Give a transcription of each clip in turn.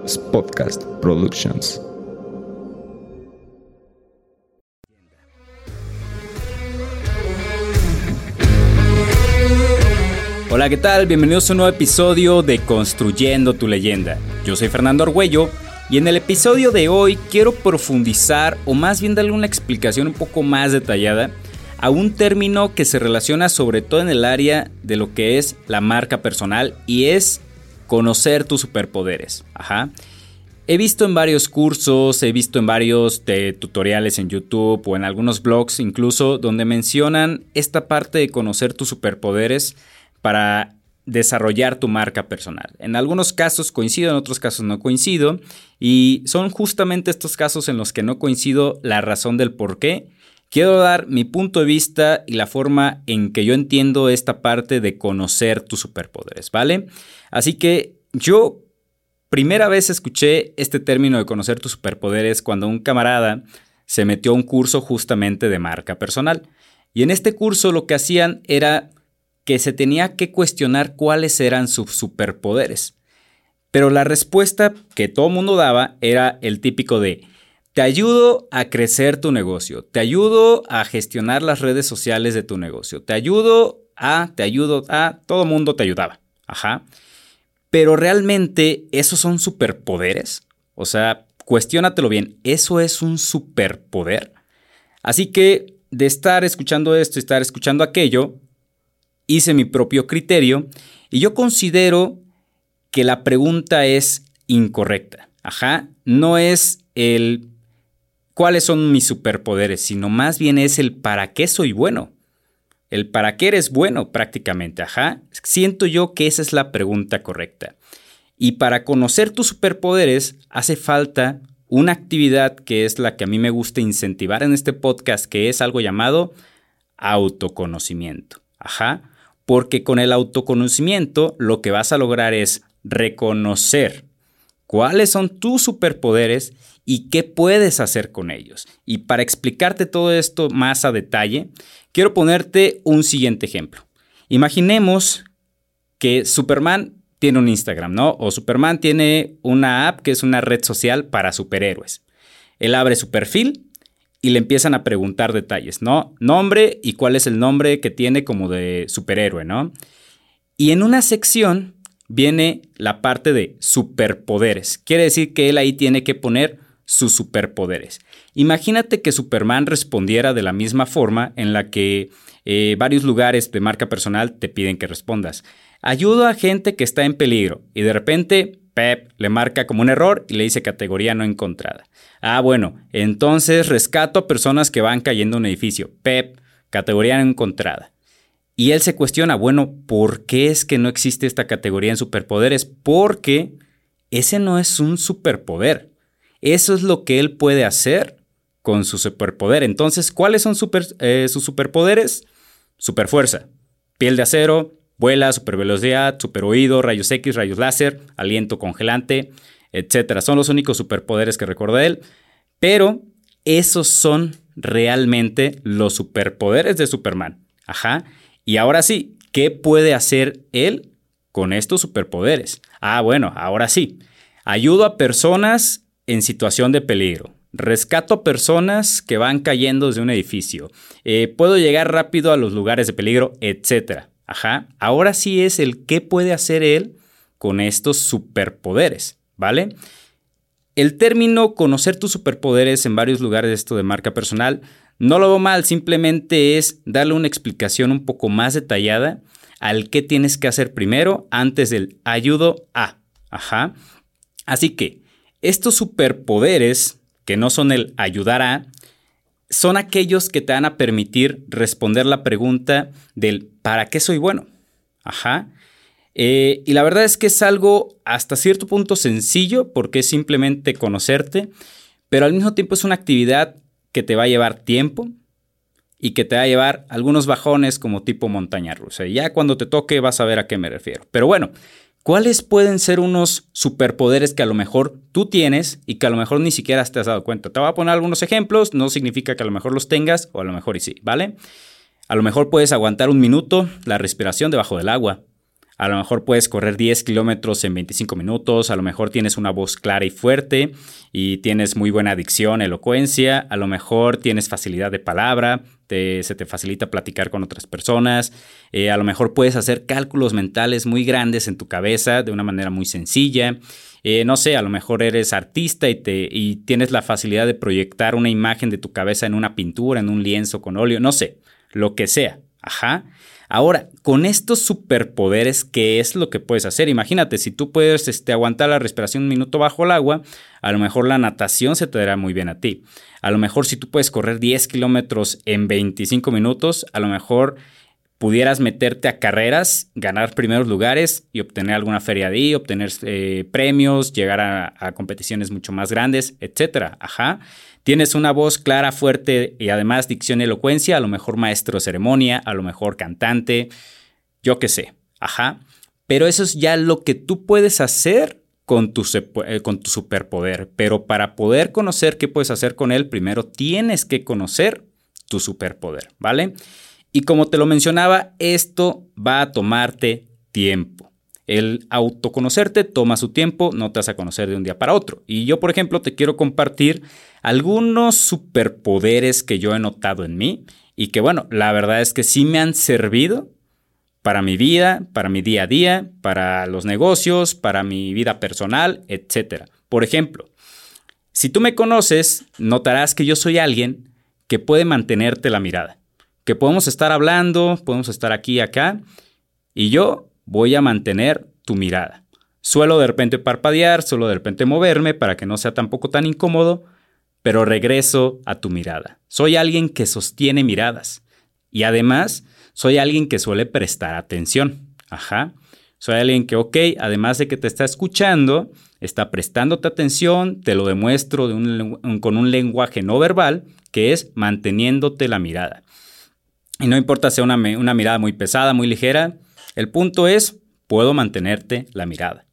Podcast Productions. Hola, ¿qué tal? Bienvenidos a un nuevo episodio de Construyendo tu leyenda. Yo soy Fernando Argüello y en el episodio de hoy quiero profundizar o más bien darle una explicación un poco más detallada a un término que se relaciona sobre todo en el área de lo que es la marca personal y es conocer tus superpoderes. He visto en varios cursos, he visto en varios tutoriales en YouTube o en algunos blogs incluso donde mencionan esta parte de conocer tus superpoderes para desarrollar tu marca personal. En algunos casos coincido, en otros casos no coincido y son justamente estos casos en los que no coincido la razón del por qué Quiero dar mi punto de vista y la forma en que yo entiendo esta parte de conocer tus superpoderes, ¿vale? Así que yo primera vez escuché este término de conocer tus superpoderes cuando un camarada se metió a un curso justamente de marca personal. Y en este curso lo que hacían era que se tenía que cuestionar cuáles eran sus superpoderes. Pero la respuesta que todo mundo daba era el típico de te ayudo a crecer tu negocio, te ayudo a gestionar las redes sociales de tu negocio, te ayudo a, te ayudo a, todo mundo te ayudaba. Ajá. Pero realmente, ¿esos son superpoderes? O sea, cuestiónatelo bien, ¿eso es un superpoder? Así que de estar escuchando esto y estar escuchando aquello, hice mi propio criterio y yo considero que la pregunta es incorrecta. Ajá, no es el cuáles son mis superpoderes, sino más bien es el para qué soy bueno. El para qué eres bueno prácticamente, ajá. Siento yo que esa es la pregunta correcta. Y para conocer tus superpoderes hace falta una actividad que es la que a mí me gusta incentivar en este podcast, que es algo llamado autoconocimiento. Ajá. Porque con el autoconocimiento lo que vas a lograr es reconocer cuáles son tus superpoderes y qué puedes hacer con ellos. Y para explicarte todo esto más a detalle, quiero ponerte un siguiente ejemplo. Imaginemos que Superman tiene un Instagram, ¿no? O Superman tiene una app que es una red social para superhéroes. Él abre su perfil y le empiezan a preguntar detalles, ¿no? Nombre y cuál es el nombre que tiene como de superhéroe, ¿no? Y en una sección viene la parte de superpoderes. Quiere decir que él ahí tiene que poner sus superpoderes. Imagínate que Superman respondiera de la misma forma en la que eh, varios lugares de marca personal te piden que respondas. Ayudo a gente que está en peligro y de repente Pep le marca como un error y le dice categoría no encontrada. Ah, bueno, entonces rescato a personas que van cayendo en un edificio. Pep, categoría no encontrada. Y él se cuestiona, bueno, ¿por qué es que no existe esta categoría en superpoderes? Porque ese no es un superpoder. Eso es lo que él puede hacer con su superpoder. Entonces, ¿cuáles son eh, sus superpoderes? Superfuerza, piel de acero, vuela, supervelocidad, superoído, rayos X, rayos láser, aliento congelante, etc. Son los únicos superpoderes que recuerdo de él. Pero esos son realmente los superpoderes de Superman. Ajá. Y ahora sí, ¿qué puede hacer él con estos superpoderes? Ah, bueno, ahora sí. Ayudo a personas en situación de peligro. Rescato personas que van cayendo desde un edificio. Eh, puedo llegar rápido a los lugares de peligro, etc. Ajá. Ahora sí es el qué puede hacer él con estos superpoderes, ¿vale? El término conocer tus superpoderes en varios lugares esto de marca personal no lo veo mal, simplemente es darle una explicación un poco más detallada al qué tienes que hacer primero antes del ayudo a. Ajá. Así que estos superpoderes, que no son el ayudar a, son aquellos que te van a permitir responder la pregunta del ¿para qué soy bueno? Ajá. Eh, y la verdad es que es algo hasta cierto punto sencillo porque es simplemente conocerte, pero al mismo tiempo es una actividad que te va a llevar tiempo y que te va a llevar algunos bajones como tipo montaña rusa. Y ya cuando te toque vas a ver a qué me refiero. Pero bueno, ¿cuáles pueden ser unos superpoderes que a lo mejor tú tienes y que a lo mejor ni siquiera te has dado cuenta? Te voy a poner algunos ejemplos, no significa que a lo mejor los tengas o a lo mejor y sí, ¿vale? A lo mejor puedes aguantar un minuto la respiración debajo del agua. A lo mejor puedes correr 10 kilómetros en 25 minutos, a lo mejor tienes una voz clara y fuerte y tienes muy buena dicción, elocuencia, a lo mejor tienes facilidad de palabra, se te facilita platicar con otras personas, eh, a lo mejor puedes hacer cálculos mentales muy grandes en tu cabeza de una manera muy sencilla. Eh, no sé, a lo mejor eres artista y, tienes la facilidad de proyectar una imagen de tu cabeza en una pintura, en un lienzo con óleo, no sé, lo que sea. Ajá. Ahora, con estos superpoderes, ¿qué es lo que puedes hacer? Imagínate, si tú puedes este, aguantar la respiración un minuto bajo el agua, a lo mejor la natación se te dará muy bien a ti. A lo mejor si tú puedes correr 10 kilómetros en 25 minutos, a lo mejor pudieras meterte a carreras, ganar primeros lugares y obtener alguna feria de ahí, obtener eh, premios, llegar a, a, competiciones mucho más grandes, etcétera. Ajá. Tienes una voz clara, fuerte y además dicción y elocuencia, a lo mejor maestro ceremonia, a lo mejor cantante, yo qué sé. Ajá. Pero eso es ya lo que tú puedes hacer con tu, eh, con tu superpoder. Pero para poder conocer qué puedes hacer con él, primero tienes que conocer tu superpoder, ¿vale? Y como te lo mencionaba, esto va a tomarte tiempo. El autoconocerte toma su tiempo, no te vas a conocer de un día para otro. Y yo, por ejemplo, te quiero compartir algunos superpoderes que yo he notado en mí y que, bueno, la verdad es que sí me han servido para mi vida, para mi día a día, para los negocios, para mi vida personal, etc. Por ejemplo, si tú me conoces, notarás que yo soy alguien que puede mantenerte la mirada que podemos estar hablando, podemos estar aquí y acá, y yo voy a mantener tu mirada. Suelo de repente parpadear, suelo de repente moverme para que no sea tampoco tan incómodo, pero regreso a tu mirada. Soy alguien que sostiene miradas y además soy alguien que suele prestar atención. Ajá. Soy alguien que, ok, además de que te está escuchando, está prestándote atención, te lo demuestro con un lenguaje no verbal, que es manteniéndote la mirada. Y no importa sea una, una mirada muy pesada, muy ligera, el punto es, puedo mantenerte la mirada.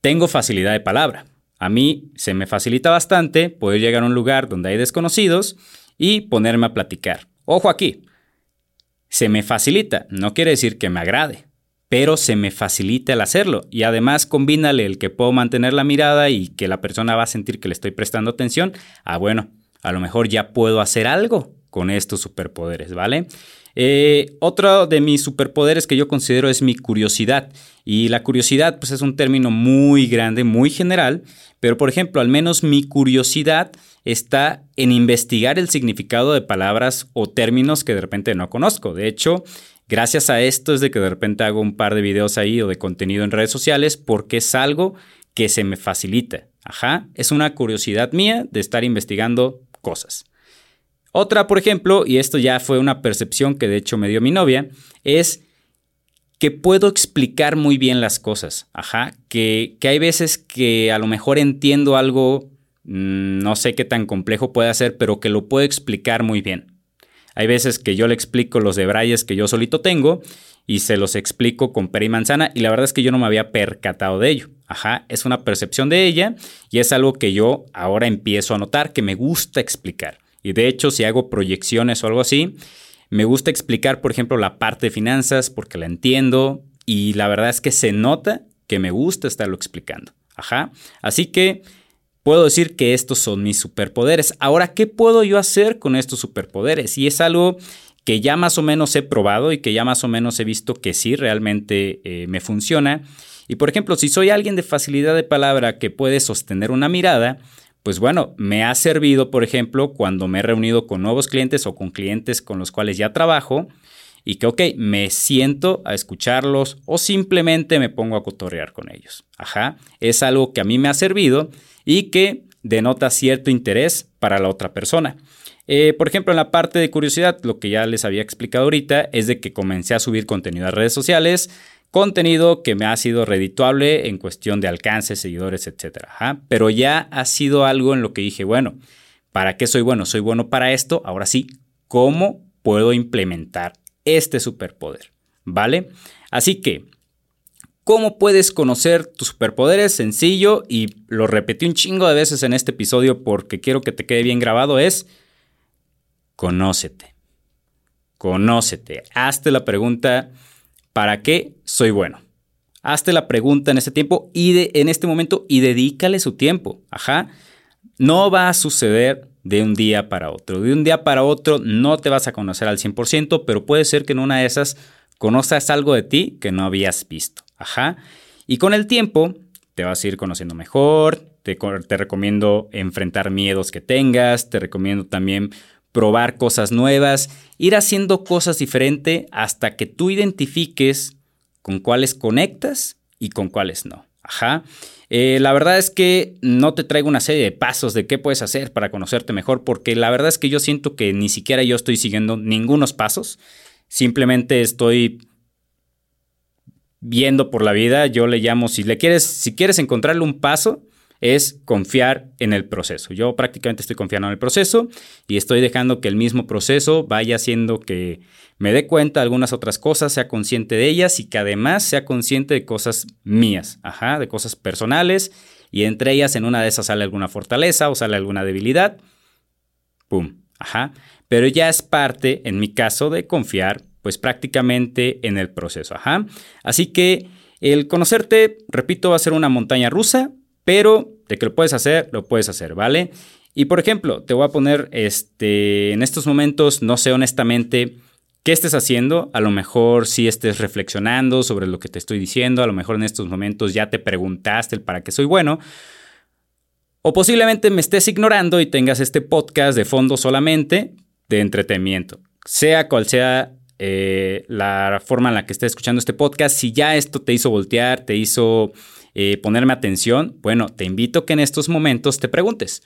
Tengo facilidad de palabra. A mí se me facilita bastante poder llegar a un lugar donde hay desconocidos y ponerme a platicar. Ojo aquí, se me facilita, no quiere decir que me agrade, pero se me facilita el hacerlo. Y además combínale el que puedo mantener la mirada y que la persona va a sentir que le estoy prestando atención. Ah, bueno, a lo mejor ya puedo hacer algo con estos superpoderes, ¿vale? Eh, otro de mis superpoderes que yo considero es mi curiosidad. Y la curiosidad, pues es un término muy grande, muy general, pero por ejemplo, al menos mi curiosidad está en investigar el significado de palabras o términos que de repente no conozco. De hecho, gracias a esto es de que de repente hago un par de videos ahí o de contenido en redes sociales porque es algo que se me facilita. Ajá, es una curiosidad mía de estar investigando cosas. Otra, por ejemplo, y esto ya fue una percepción que de hecho me dio mi novia, es que puedo explicar muy bien las cosas. Ajá, que, hay veces que a lo mejor entiendo algo, mm, no sé qué tan complejo puede ser, pero que lo puedo explicar muy bien. Hay veces que yo le explico los debrayes que yo solito tengo y se los explico con pera y manzana y la verdad es que yo no me había percatado de ello. Ajá, es una percepción de ella y es algo que yo ahora empiezo a notar que me gusta explicar. Y de hecho, si hago proyecciones o algo así, me gusta explicar, por ejemplo, la parte de finanzas porque la entiendo y la verdad es que se nota que me gusta estarlo explicando. Ajá. Así que puedo decir que estos son mis superpoderes. Ahora, ¿qué puedo yo hacer con estos superpoderes? Y es algo que ya más o menos he probado y que ya más o menos he visto que sí realmente eh, me funciona. Y por ejemplo, si soy alguien de facilidad de palabra que puede sostener una mirada, pues bueno, me ha servido, por ejemplo, cuando me he reunido con nuevos clientes o con clientes con los cuales ya trabajo y que, ok, me siento a escucharlos o simplemente me pongo a cotorrear con ellos. Ajá, es algo que a mí me ha servido y que denota cierto interés para la otra persona. Eh, por ejemplo, en la parte de curiosidad, lo que ya les había explicado ahorita es de que comencé a subir contenido a redes sociales, contenido que me ha sido redituable en cuestión de alcance, seguidores, etc. Pero ya ha sido algo en lo que dije, bueno, ¿para qué soy bueno? Soy bueno para esto. Ahora sí, ¿cómo puedo implementar este superpoder? ¿Vale? Así que, ¿cómo puedes conocer tus superpoderes? Sencillo, y lo repetí un chingo de veces en este episodio porque quiero que te quede bien grabado, es conócete. Conócete. Hazte la pregunta ¿Para qué soy bueno? Hazte la pregunta en este tiempo y en este momento y dedícale su tiempo. Ajá. No va a suceder de un día para otro. De un día para otro no te vas a conocer al 100%, pero puede ser que en una de esas conozcas algo de ti que no habías visto. Ajá. Y con el tiempo te vas a ir conociendo mejor. Te recomiendo enfrentar miedos que tengas. Te recomiendo también probar cosas nuevas, ir haciendo cosas diferentes hasta que tú identifiques con cuáles conectas y con cuáles no. Ajá. Eh, la verdad es que no te traigo una serie de pasos de qué puedes hacer para conocerte mejor, porque la verdad es que yo siento que ni siquiera yo estoy siguiendo ningunos pasos. Simplemente estoy viendo por la vida. Yo le llamo, si le quieres, si quieres encontrarle un paso, es confiar en el proceso. Yo prácticamente estoy confiando en el proceso y estoy dejando que el mismo proceso vaya haciendo que me dé cuenta de algunas otras cosas, sea consciente de ellas y que además sea consciente de cosas mías, ajá, de cosas personales y entre ellas en una de esas sale alguna fortaleza o sale alguna debilidad. Pum, ajá. Pero ya es parte, en mi caso, de confiar pues prácticamente en el proceso, ajá. Así que el conocerte, repito, va a ser una montaña rusa, pero de que lo puedes hacer, lo puedes hacer, ¿vale? Y por ejemplo, te voy a poner este, en estos momentos, no sé honestamente qué estés haciendo, a lo mejor si estés reflexionando sobre lo que te estoy diciendo, a lo mejor en estos momentos ya te preguntaste el para qué soy bueno, o posiblemente me estés ignorando y tengas este podcast de fondo solamente de entretenimiento. Sea cual sea eh, la forma en la que estés escuchando este podcast, si ya esto te hizo voltear, te hizo eh, ponerme atención, bueno, te invito que en estos momentos te preguntes,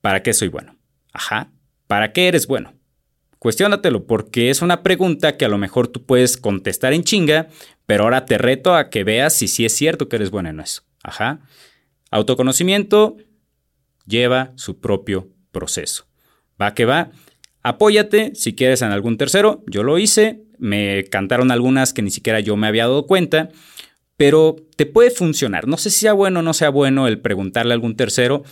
¿para qué soy bueno? Ajá, ¿para qué eres bueno? Cuestiónatelo porque es una pregunta que a lo mejor tú puedes contestar en chinga, pero ahora te reto a que veas si sí es cierto que eres bueno en eso. Ajá. Autoconocimiento lleva su propio proceso. Va que va. Apóyate si quieres en algún tercero. Yo lo hice. Me cantaron algunas que ni siquiera yo me había dado cuenta pero te puede funcionar. No sé si sea bueno o no sea bueno el preguntarle a algún tercero,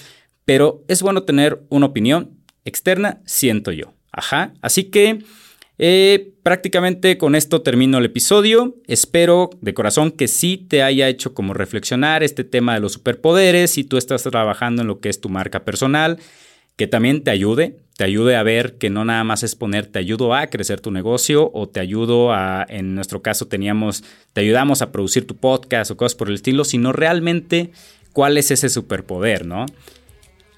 pero es bueno tener una opinión externa, siento yo. Ajá. Así que eh, prácticamente con esto termino el episodio. Espero de corazón que sí te haya hecho como reflexionar este tema de los superpoderes, si tú estás trabajando en lo que es tu marca personal que también te ayude, te ayude a ver que no nada más es poner, te ayudo a crecer tu negocio o te ayudo a, en nuestro caso teníamos, te ayudamos a producir tu podcast o cosas por el estilo, sino realmente cuál es ese superpoder, ¿no?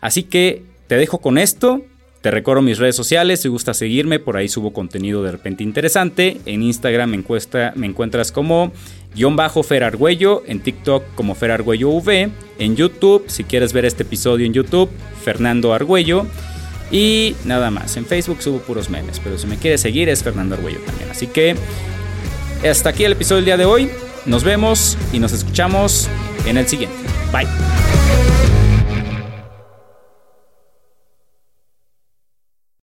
Así que te dejo con esto. Te recuerdo mis redes sociales, si gusta seguirme, por ahí subo contenido de repente interesante. En Instagram me, encuentras como guion bajo Fer Argüello, en TikTok como Fer Argüello V, en YouTube, si quieres ver este episodio en YouTube, Fernando Argüello. Y nada más, en Facebook subo puros memes, pero si me quieres seguir es Fernando Argüello también. Así que hasta aquí el episodio del día de hoy. Nos vemos y nos escuchamos en el siguiente. Bye.